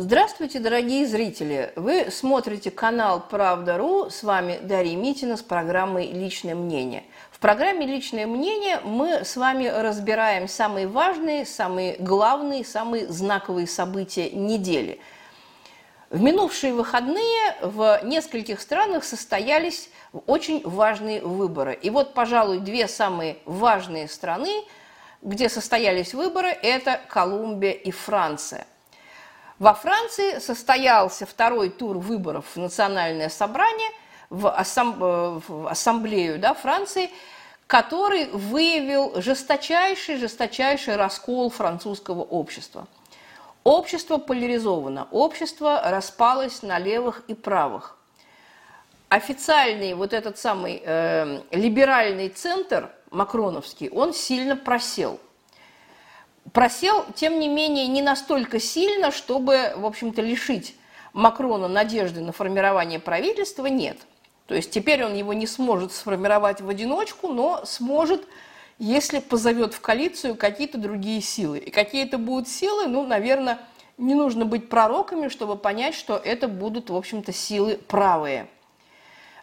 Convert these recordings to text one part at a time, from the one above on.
Здравствуйте, дорогие зрители! Вы смотрите канал «Правда.ру». С вами Дарья Митина с программой «Личное мнение». В программе «Личное мнение» мы с вами разбираем самые важные, самые главные, самые знаковые события недели. В минувшие выходные в нескольких странах состоялись очень важные выборы. И вот, пожалуй, две самые важные страны, где состоялись выборы, это Колумбия и Франция – во Франции состоялся второй тур выборов в национальное собрание, в, ассам, э, в ассамблею да, Франции, который выявил жесточайший, жесточайший раскол французского общества. Общество поляризовано, общество распалось на левых и правых. Официальный вот этот самый э, либеральный центр макроновский, он сильно просел – просел, тем не менее, не настолько сильно, чтобы, в общем-то, лишить Макрона надежды на формирование правительства, нет. То есть теперь он его не сможет сформировать в одиночку, но сможет, если позовет в коалицию какие-то другие силы. И какие это будут силы, ну, наверное, не нужно быть пророками, чтобы понять, что это будут, в общем-то, силы правые.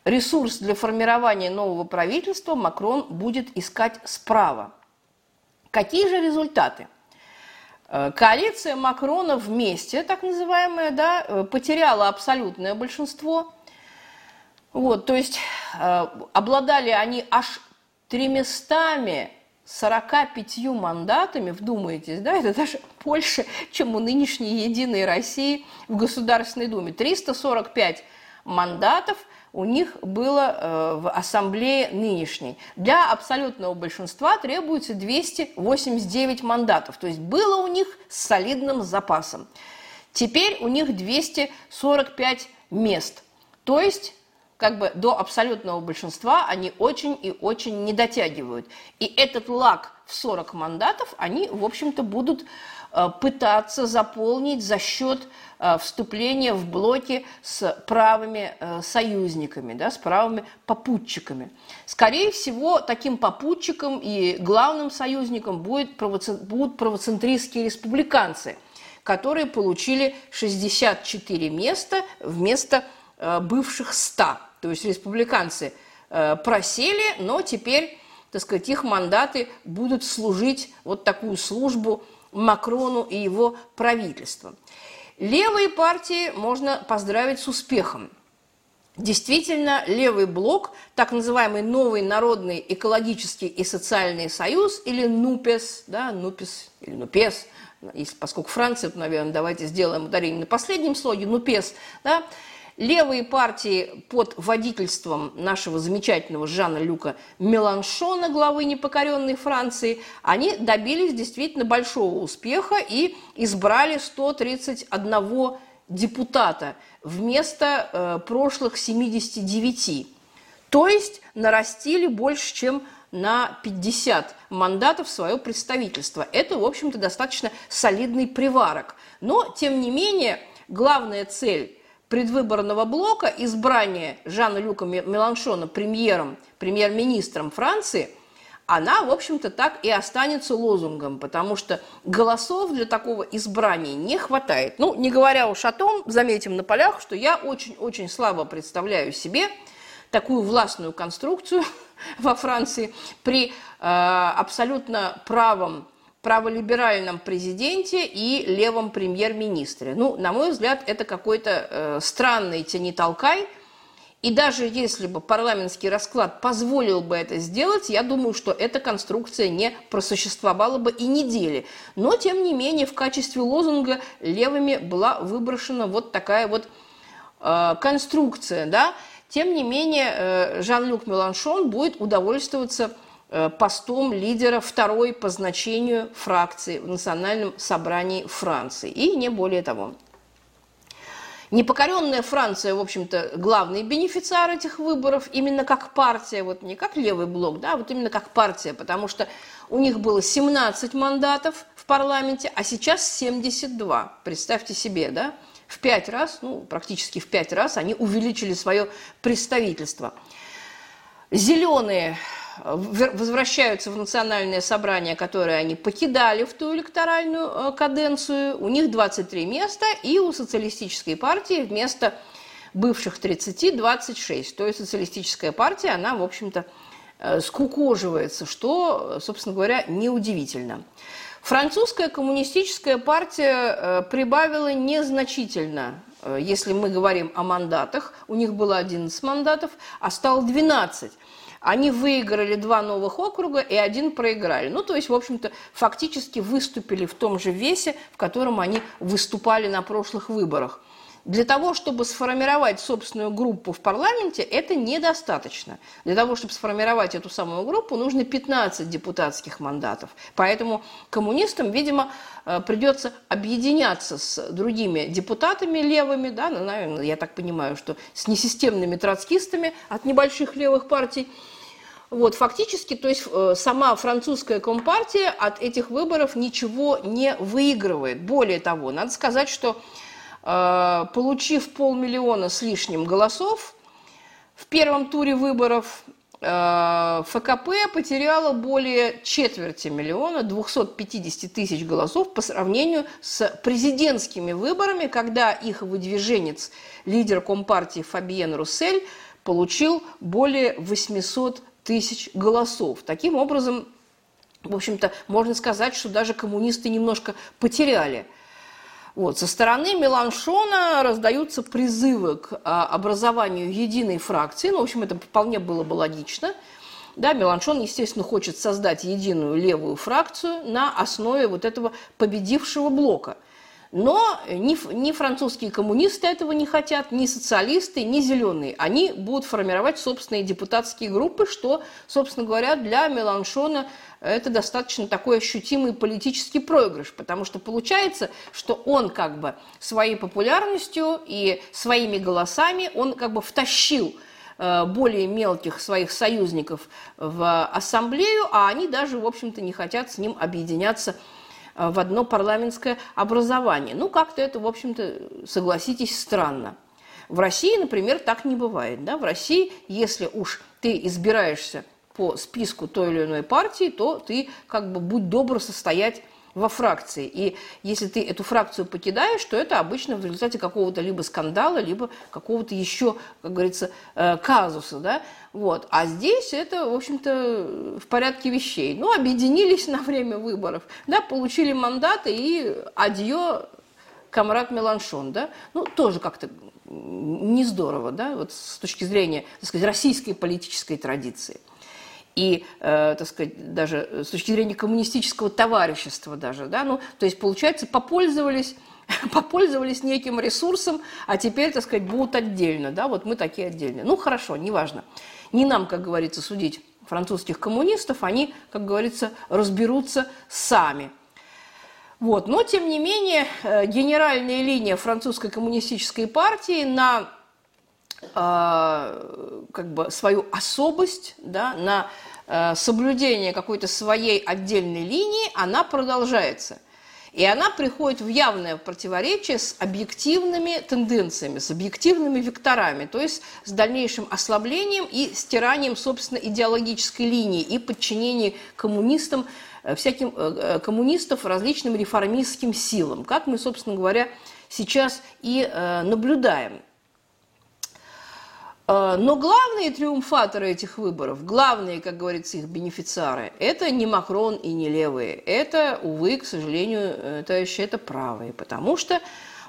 Ресурс для формирования нового правительства Макрон будет искать справа. Какие же результаты? Э, коалиция Макрона вместе, так называемая, да, э, потеряла абсолютное большинство. Вот, то есть э, обладали они аж 345 мандатами, вдумайтесь, да, это даже больше, чем у нынешней Единой России в Государственной Думе. 345 мандатов – у них было э, в ассамблее нынешней. Для абсолютного большинства требуется 289 мандатов, то есть было у них с солидным запасом. Теперь у них 245 мест, то есть как бы до абсолютного большинства они очень и очень не дотягивают. И этот лак в 40 мандатов они, в общем-то, будут Э, пытаться заполнить за счет э, вступления в блоки с правыми э, союзниками, да, с правыми попутчиками. Скорее всего, таким попутчиком и главным союзником будет будут правоцентристские республиканцы, которые получили 64 места вместо бывших 100. То есть республиканцы просели, но теперь, так сказать, их мандаты будут служить вот такую службу – Макрону и его правительством. Левые партии можно поздравить с успехом. Действительно, левый блок, так называемый Новый народный экологический и социальный союз, или НУПЕС, да, НУПЕС или НУПЕС, поскольку Франция, наверное, давайте сделаем ударение на последнем слоге, НУПЕС, да, Левые партии под водительством нашего замечательного Жана Люка Меланшона, главы непокоренной Франции, они добились действительно большого успеха и избрали 131 депутата вместо э, прошлых 79. То есть нарастили больше, чем на 50 мандатов свое представительство. Это, в общем-то, достаточно солидный приварок. Но, тем не менее, главная цель предвыборного блока избрание Жана-Люка Меланшона премьером, премьер-министром Франции, она, в общем-то, так и останется лозунгом, потому что голосов для такого избрания не хватает. Ну, не говоря уж о том, заметим на полях, что я очень-очень слабо представляю себе такую властную конструкцию во Франции при э, абсолютно правом праволиберальном президенте и левом премьер-министре. Ну, на мой взгляд, это какой-то э, странный тяни-толкай. И даже если бы парламентский расклад позволил бы это сделать, я думаю, что эта конструкция не просуществовала бы и недели. Но, тем не менее, в качестве лозунга левыми была выброшена вот такая вот э, конструкция. Да? Тем не менее, э, Жан-Люк Меланшон будет удовольствоваться постом лидера второй по значению фракции в Национальном собрании Франции. И не более того. Непокоренная Франция, в общем-то, главный бенефициар этих выборов, именно как партия, вот не как левый блок, да, а вот именно как партия, потому что у них было 17 мандатов в парламенте, а сейчас 72. Представьте себе, да, в пять раз, ну, практически в пять раз они увеличили свое представительство. Зеленые возвращаются в национальное собрание, которое они покидали в ту электоральную э, каденцию. У них 23 места, и у социалистической партии вместо бывших 30 – 26. То есть социалистическая партия, она, в общем-то, э, скукоживается, что, собственно говоря, неудивительно. Французская коммунистическая партия э, прибавила незначительно, если мы говорим о мандатах. У них было 11 мандатов, а стало 12. Они выиграли два новых округа и один проиграли. Ну, то есть, в общем-то, фактически выступили в том же весе, в котором они выступали на прошлых выборах. Для того, чтобы сформировать собственную группу в парламенте, это недостаточно. Для того, чтобы сформировать эту самую группу, нужно 15 депутатских мандатов. Поэтому коммунистам, видимо, э, придется объединяться с другими депутатами левыми, да, ну, наверное, я так понимаю, что с несистемными троцкистами от небольших левых партий. Вот, фактически, то есть э, сама французская компартия от этих выборов ничего не выигрывает. Более того, надо сказать, что получив полмиллиона с лишним голосов, в первом туре выборов э, ФКП потеряла более четверти миллиона, 250 тысяч голосов по сравнению с президентскими выборами, когда их выдвиженец, лидер Компартии Фабиен Руссель, получил более 800 тысяч голосов. Таким образом, в общем-то, можно сказать, что даже коммунисты немножко потеряли – вот. Со стороны Меланшона раздаются призывы к а, образованию единой фракции. Ну, в общем, это вполне было бы логично. Да, Меланшон, естественно, хочет создать единую левую фракцию на основе вот этого победившего блока. Но ни, ни французские коммунисты этого не хотят, ни социалисты, ни зеленые. Они будут формировать собственные депутатские группы, что, собственно говоря, для Меланшона это достаточно такой ощутимый политический проигрыш, потому что получается, что он как бы своей популярностью и своими голосами, он как бы втащил э, более мелких своих союзников в ассамблею, а они даже, в общем-то, не хотят с ним объединяться в одно парламентское образование. Ну, как-то это, в общем-то, согласитесь, странно. В России, например, так не бывает. Да? В России, если уж ты избираешься по списку той или иной партии, то ты как бы будь добр состоять во фракции. И если ты эту фракцию покидаешь, то это обычно в результате какого-то либо скандала, либо какого-то еще, как говорится, э, казуса. Да? Вот. А здесь это, в общем-то, в порядке вещей. Ну, объединились на время выборов, да, получили мандаты и адье комрад Меланшон, да, ну, тоже как-то не здорово, да, вот с точки зрения, так сказать, российской политической традиции и, э, так сказать, даже с точки зрения коммунистического товарищества даже, да, ну, то есть, получается, попользовались попользовались неким ресурсом, а теперь, так сказать, будут отдельно, да, вот мы такие отдельные. Ну, хорошо, неважно. Не нам, как говорится, судить французских коммунистов, они, как говорится, разберутся сами. Вот. Но, тем не менее, э, генеральная линия французской коммунистической партии на э, как бы свою особость, да, на Э, соблюдение какой-то своей отдельной линии, она продолжается. И она приходит в явное противоречие с объективными тенденциями, с объективными векторами, то есть с дальнейшим ослаблением и стиранием, собственно, идеологической линии и подчинением коммунистам, э, всяким э, коммунистов различным реформистским силам, как мы, собственно говоря, сейчас и наблюдаем. Э, но главные триумфаторы этих выборов, главные, как говорится, их бенефициары, это не Макрон и не левые. Это, увы, к сожалению, товарищи, это правые. Потому что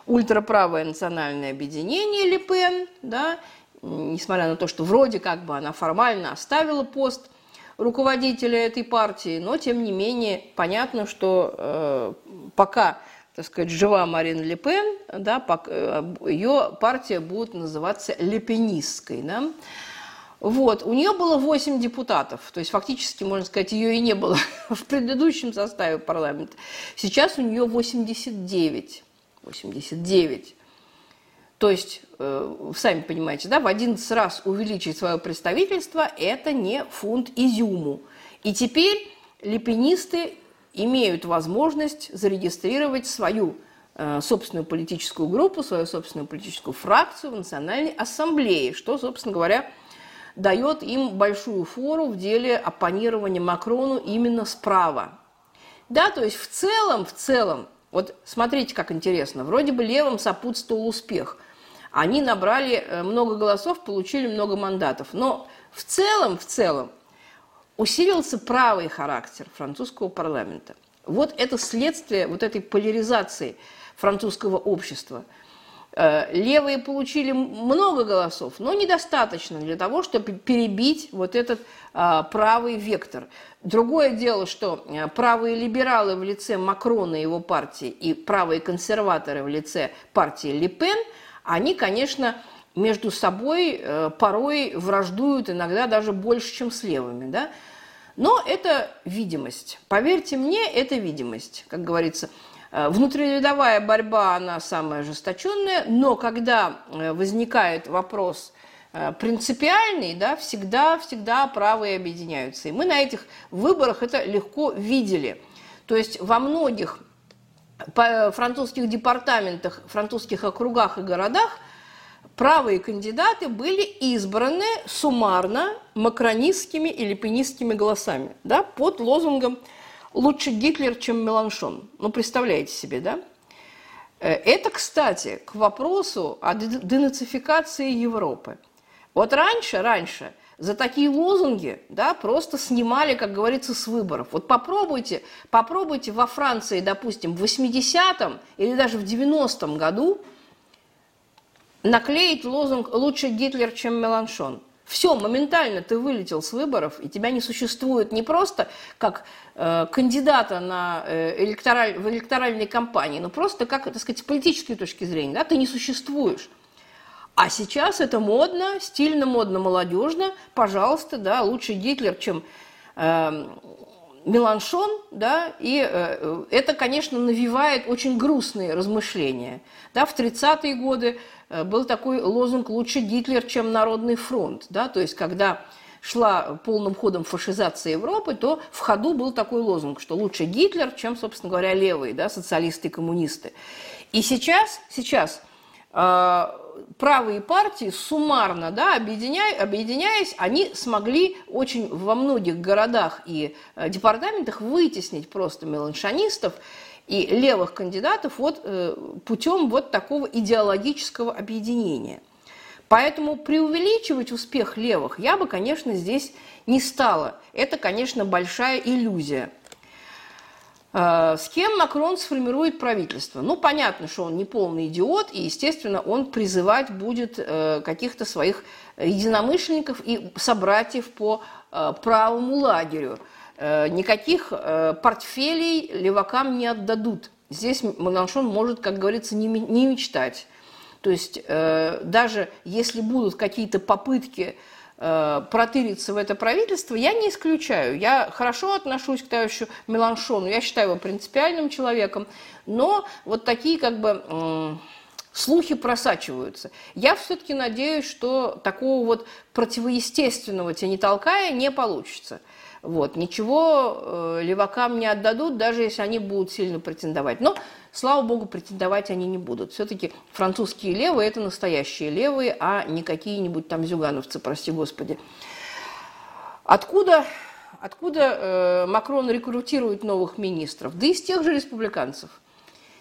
ультраправое национальное объединение Лепен, да, несмотря на то, что вроде как бы она формально оставила пост руководителя этой партии, но тем не менее понятно, что э, пока так сказать, жива Марин Ле Пен, да, э, ее партия будет называться лепенистской. Да. Вот. У нее было 8 депутатов, то есть фактически, можно сказать, ее и не было в предыдущем составе парламента. Сейчас у нее 89. 89. То есть, э, сами понимаете, да, в 11 раз увеличить свое представительство – это не фунт изюму. И теперь лепенисты имеют возможность зарегистрировать свою э, собственную политическую группу, свою собственную политическую фракцию в Национальной ассамблее, что, собственно говоря, дает им большую фору в деле оппонирования Макрону именно справа. Да, то есть в целом, в целом, вот смотрите, как интересно, вроде бы левым сопутствовал успех. Они набрали э, много голосов, получили много мандатов. Но в целом, в целом, усилился правый характер французского парламента. Вот это следствие вот этой поляризации французского общества – Э, левые получили много голосов, но недостаточно для того, чтобы перебить вот этот а, правый вектор. Другое дело, что э, правые либералы в лице Макрона и его партии и правые консерваторы в лице партии Ле Пен, они, конечно, между собой э, порой враждуют, иногда даже больше, чем с левыми. Да? Но это видимость. Поверьте мне, это видимость, как говорится. Э, внутрирядовая борьба, она самая ожесточенная, но когда э, возникает вопрос принципиальный, да, всегда, всегда правые объединяются. И мы на этих выборах это легко видели. То есть во многих французских департаментах, французских округах и городах правые кандидаты были избраны суммарно макронистскими или пенистскими голосами да, под лозунгом лучше Гитлер, чем Меланшон. Ну, представляете себе, да? Э, это, кстати, к вопросу о денацификации Европы. Вот раньше, раньше за такие лозунги да, просто снимали, как говорится, с выборов. Вот попробуйте, попробуйте во Франции, допустим, в 80-м или даже в 90-м году наклеить лозунг «Лучше Гитлер, чем Меланшон». Все, моментально ты вылетел с выборов, и тебя не существует не просто как э, кандидата на, э, электораль, в электоральной кампании, но просто как, так сказать, с политической точки зрения, да, ты не существуешь. А сейчас это модно, стильно, модно, молодежно. Пожалуйста, да, лучше Гитлер, чем э, Меланшон, да, и э, это, конечно, навевает очень грустные размышления. Да, в 30-е годы Э, был такой лозунг «Лучше Гитлер, чем Народный фронт». Да? То есть, когда шла полным ходом фашизация Европы, то в ходу был такой лозунг, что лучше Гитлер, чем, собственно говоря, левые, да, социалисты и коммунисты. И сейчас, сейчас э, правые партии суммарно, да, объединяя, объединяясь, они смогли очень во многих городах и э, департаментах вытеснить просто меланшонистов и левых кандидатов вот, э, путем вот такого идеологического объединения. Поэтому преувеличивать успех левых я бы, конечно, здесь не стала. Это, конечно, большая иллюзия. Э, с кем Макрон сформирует правительство? Ну, понятно, что он не полный идиот, и, естественно, он призывать будет э, каких-то своих единомышленников и собратьев по правому лагерю – Э, никаких э, портфелей левакам не отдадут. Здесь Маланшон может, как говорится, не мечтать. То есть э, даже если будут какие-то попытки протыриться в это правительство, я не исключаю. Я хорошо отношусь к товарищу Меланшону, я считаю его принципиальным человеком, но вот такие как бы слухи просачиваются. Я все-таки надеюсь, что такого вот противоестественного тени толкая не получится. Вот. Ничего э, левакам не отдадут, даже если они будут сильно претендовать. Но, слава богу, претендовать они не будут. Все-таки французские левые – это настоящие левые, а не какие-нибудь там зюгановцы, прости господи. Откуда, откуда э, Макрон рекрутирует новых министров? Да из тех же республиканцев.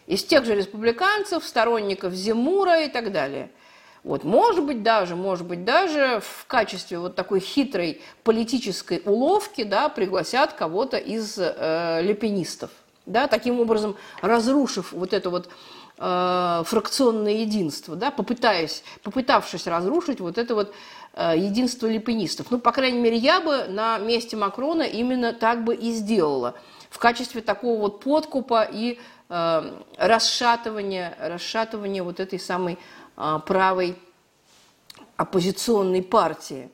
Из тех же республиканцев, сторонников Земура и так далее – вот, может быть, даже, может быть, даже в качестве вот такой хитрой политической уловки да, пригласят кого-то из э, лепенистов, да, таким образом разрушив вот это вот э, фракционное единство, да, попытаясь, попытавшись разрушить вот это вот э, единство лепенистов. Ну, по крайней мере, я бы на месте Макрона именно так бы и сделала в качестве такого вот подкупа и э, расшатывания, расшатывания вот этой самой правой оппозиционной партии.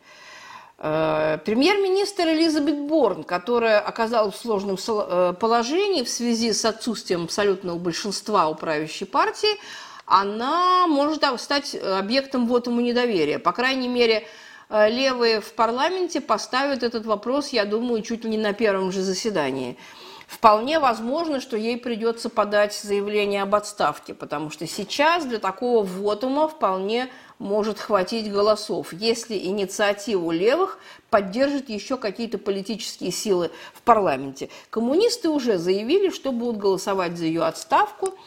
Э, премьер-министр Элизабет Борн, которая оказалась в сложном э, положении в связи с отсутствием абсолютного большинства у правящей партии, она может стать объектом вотума недоверия. По крайней мере, э, левые в парламенте поставят этот вопрос, я думаю, чуть ли не на первом же заседании. Вполне возможно, что ей придется подать заявление об отставке, потому что сейчас для такого вотума вполне может хватить голосов, если инициативу левых поддержат еще какие-то политические силы в парламенте. Коммунисты уже заявили, что будут голосовать за ее отставку.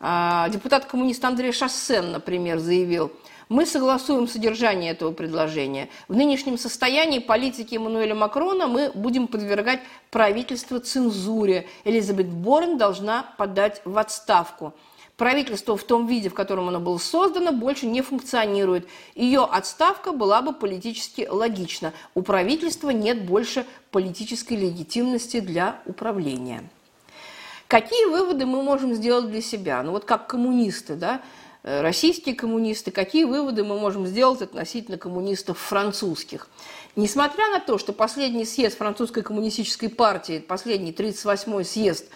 А, депутат-коммунист Андрей Шассен, например, заявил – мы согласуем содержание этого предложения. В нынешнем состоянии политики Эммануэля Макрона мы будем подвергать правительство цензуре. Элизабет Борн должна подать в отставку. Правительство в том виде, в котором оно было создано, больше не функционирует. Ее отставка была бы политически логична. У правительства нет больше политической легитимности для управления. Какие выводы мы можем сделать для себя? Ну вот как коммунисты, да, российские коммунисты, какие выводы мы можем сделать относительно коммунистов французских. Несмотря на то, что последний съезд французской коммунистической партии, последний 38-й съезд,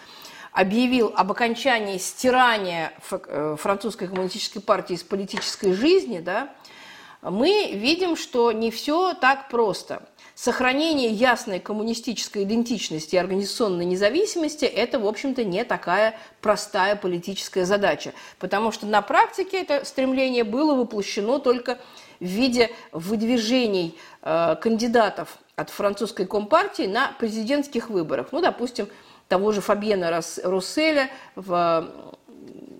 объявил об окончании стирания э, французской коммунистической партии из политической жизни, да, мы видим, что не все так просто. Сохранение ясной коммунистической идентичности и организационной независимости – это, в общем-то, не такая простая политическая задача, потому что на практике это стремление было воплощено только в виде выдвижений э, кандидатов от французской компартии на президентских выборах. Ну, допустим, того же Фабьена Русселя в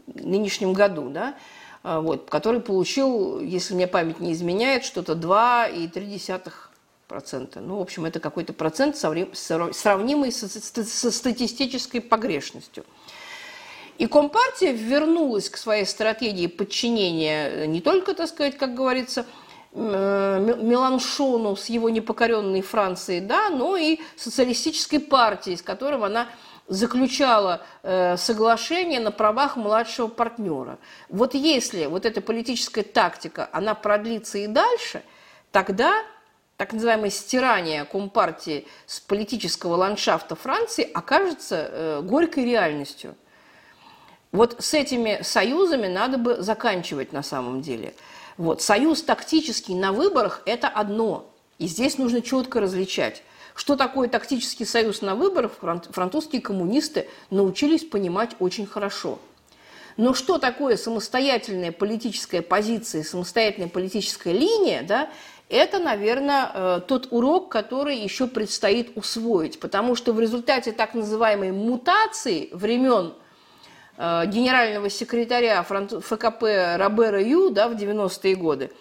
нынешнем году, да, э, вот, который получил, если мне память не изменяет, что-то 2,3 процента. Ну, в общем, это какой-то процент, сравнимый со, статистической погрешностью. И Компартия вернулась к своей стратегии подчинения не только, так сказать, как говорится, Меланшону с его непокоренной Францией, да, но и социалистической партией, с которым она заключала э, соглашение на правах младшего партнера. Вот если вот эта политическая тактика, она продлится и дальше, тогда так называемое стирание Компартии с политического ландшафта Франции окажется э, горькой реальностью. Вот с этими союзами надо бы заканчивать на самом деле. Вот. Союз тактический на выборах – это одно. И здесь нужно четко различать. Что такое тактический союз на выборах, французские коммунисты научились понимать очень хорошо. Но что такое самостоятельная политическая позиция, самостоятельная политическая линия, да, это, наверное, э, тот урок, который еще предстоит усвоить, потому что в результате так называемой мутации времен э, генерального секретаря ФКП Робера Ю да, в 90-е годы,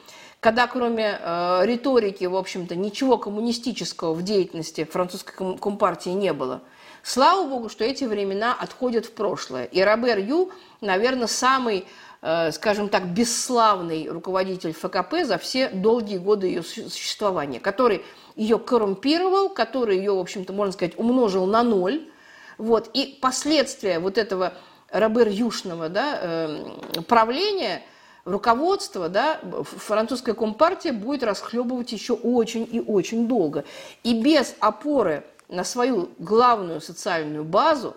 когда кроме э, риторики, в общем-то, ничего коммунистического в деятельности французской компартии не было. Слава богу, что эти времена отходят в прошлое. И Робер Ю, наверное, самый скажем так, бесславный руководитель ФКП за все долгие годы ее существования, который ее коррумпировал, который ее, в общем-то, можно сказать, умножил на ноль. Вот. И последствия вот этого Робер-Юшного да, э, правления, руководства, да, французская компартия будет расхлебывать еще очень и очень долго. И без опоры на свою главную социальную базу,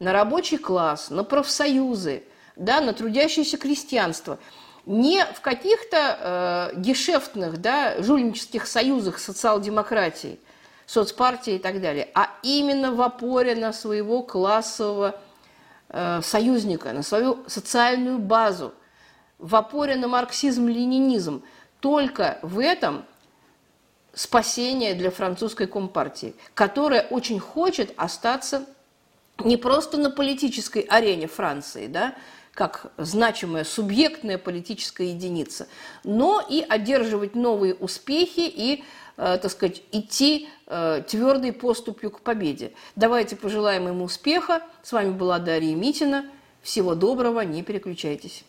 на рабочий класс, на профсоюзы – да, на трудящееся крестьянство. Не в каких-то э, гешефтных, да, жульнических союзах социал-демократии, соцпартии и так далее, а именно в опоре на своего классового э, союзника, на свою социальную базу, в опоре на марксизм-ленинизм. Только в этом спасение для французской компартии, которая очень хочет остаться не просто на политической арене Франции, да, как значимая субъектная политическая единица, но и одерживать новые успехи и, э, так сказать, идти э, твердой поступью к победе. Давайте пожелаем ему успеха. С вами была Дарья Митина. Всего доброго, не переключайтесь.